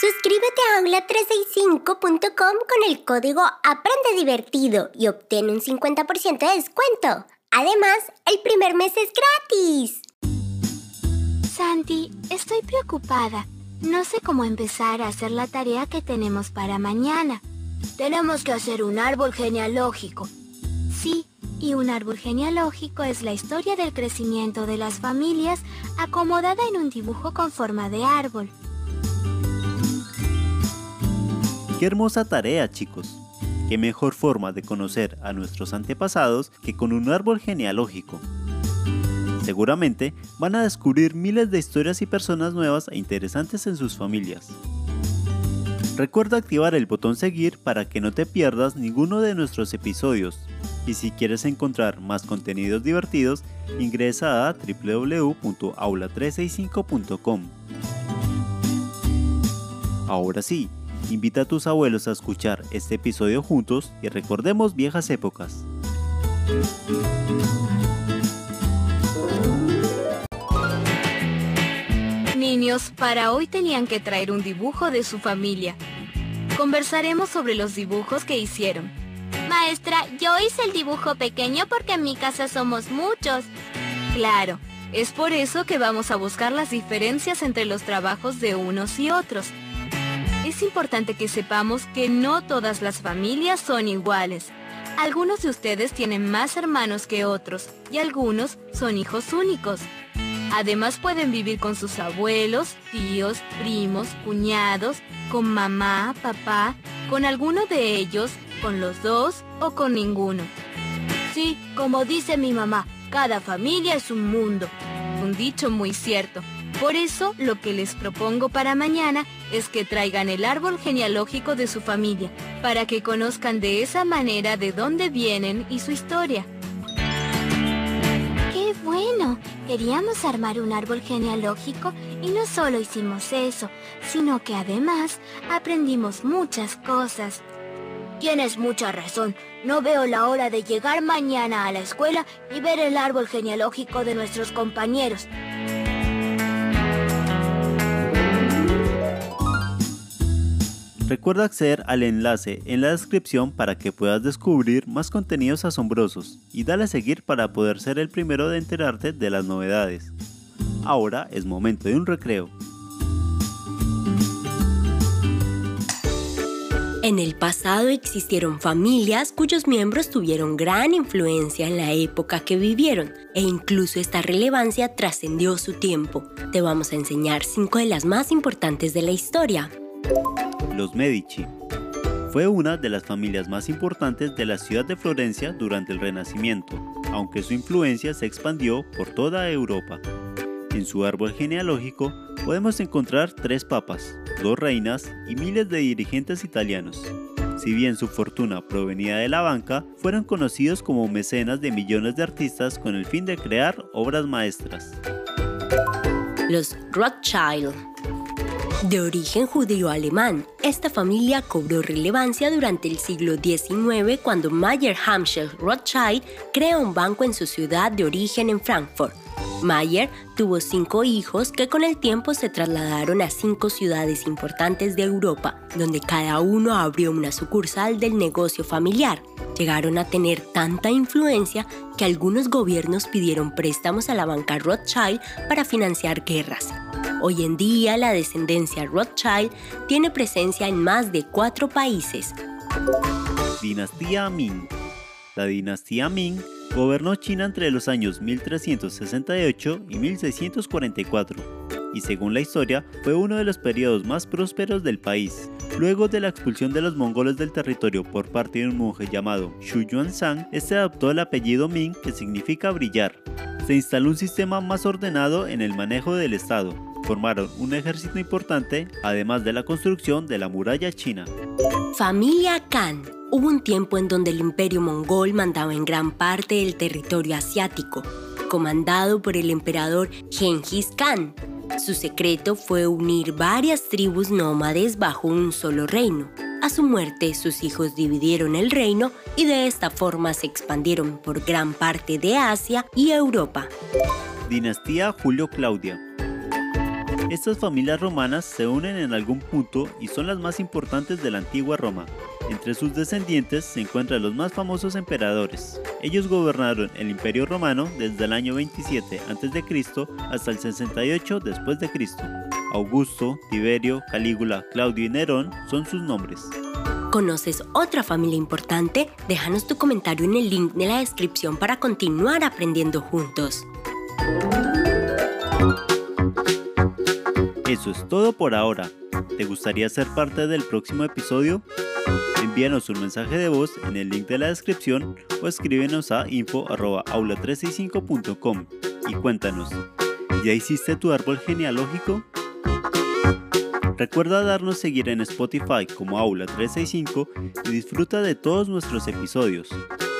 Suscríbete a aula365.com con el código Aprende Divertido y obtén un 50% de descuento. Además, el primer mes es gratis. Santi, estoy preocupada. No sé cómo empezar a hacer la tarea que tenemos para mañana. Tenemos que hacer un árbol genealógico. Sí, y un árbol genealógico es la historia del crecimiento de las familias acomodada en un dibujo con forma de árbol. Qué hermosa tarea, chicos. Qué mejor forma de conocer a nuestros antepasados que con un árbol genealógico. Seguramente van a descubrir miles de historias y personas nuevas e interesantes en sus familias. Recuerda activar el botón seguir para que no te pierdas ninguno de nuestros episodios. Y si quieres encontrar más contenidos divertidos, ingresa a www.aula365.com. Ahora sí, Invita a tus abuelos a escuchar este episodio juntos y recordemos viejas épocas. Niños, para hoy tenían que traer un dibujo de su familia. Conversaremos sobre los dibujos que hicieron. Maestra, yo hice el dibujo pequeño porque en mi casa somos muchos. Claro, es por eso que vamos a buscar las diferencias entre los trabajos de unos y otros es importante que sepamos que no todas las familias son iguales. Algunos de ustedes tienen más hermanos que otros y algunos son hijos únicos. Además pueden vivir con sus abuelos, tíos, primos, cuñados, con mamá, papá, con alguno de ellos, con los dos o con ninguno. Sí, como dice mi mamá, cada familia es un mundo. Un dicho muy cierto. Por eso, lo que les propongo para mañana es que traigan el árbol genealógico de su familia, para que conozcan de esa manera de dónde vienen y su historia. ¡Qué bueno! Queríamos armar un árbol genealógico y no solo hicimos eso, sino que además aprendimos muchas cosas. Tienes mucha razón. No veo la hora de llegar mañana a la escuela y ver el árbol genealógico de nuestros compañeros. Recuerda acceder al enlace en la descripción para que puedas descubrir más contenidos asombrosos y dale a seguir para poder ser el primero de enterarte de las novedades. Ahora es momento de un recreo. En el pasado existieron familias cuyos miembros tuvieron gran influencia en la época que vivieron e incluso esta relevancia trascendió su tiempo. Te vamos a enseñar cinco de las más importantes de la historia. Los Medici. Fue una de las familias más importantes de la ciudad de Florencia durante el Renacimiento, aunque su influencia se expandió por toda Europa. En su árbol genealógico podemos encontrar tres papas, dos reinas y miles de dirigentes italianos. Si bien su fortuna provenía de la banca, fueron conocidos como mecenas de millones de artistas con el fin de crear obras maestras. Los Rothschild de origen judío-alemán, esta familia cobró relevancia durante el siglo XIX cuando Mayer Hamschel Rothschild crea un banco en su ciudad de origen en Frankfurt. Mayer tuvo cinco hijos que con el tiempo se trasladaron a cinco ciudades importantes de Europa, donde cada uno abrió una sucursal del negocio familiar. Llegaron a tener tanta influencia que algunos gobiernos pidieron préstamos a la banca Rothschild para financiar guerras. Hoy en día la descendencia Rothschild tiene presencia en más de cuatro países. Dinastía Ming La dinastía Ming gobernó China entre los años 1368 y 1644 y según la historia fue uno de los periodos más prósperos del país. Luego de la expulsión de los mongoles del territorio por parte de un monje llamado Xu Yuanzhang, este adoptó el apellido Ming que significa brillar. Se instaló un sistema más ordenado en el manejo del Estado, formaron un ejército importante, además de la construcción de la muralla china. Familia Khan. Hubo un tiempo en donde el imperio mongol mandaba en gran parte del territorio asiático, comandado por el emperador Genghis Khan. Su secreto fue unir varias tribus nómades bajo un solo reino. A su muerte, sus hijos dividieron el reino y de esta forma se expandieron por gran parte de Asia y Europa. Dinastía Julio Claudia Estas familias romanas se unen en algún punto y son las más importantes de la antigua Roma. Entre sus descendientes se encuentran los más famosos emperadores. Ellos gobernaron el Imperio Romano desde el año 27 a.C. hasta el 68 después de Cristo. Augusto, Tiberio, Calígula, Claudio y Nerón son sus nombres. ¿Conoces otra familia importante? Déjanos tu comentario en el link de la descripción para continuar aprendiendo juntos. Eso es todo por ahora. ¿Te gustaría ser parte del próximo episodio? Envíanos un mensaje de voz en el link de la descripción o escríbenos a info.aula365.com y cuéntanos, ¿ya hiciste tu árbol genealógico? Recuerda darnos seguir en Spotify como Aula 365 y disfruta de todos nuestros episodios.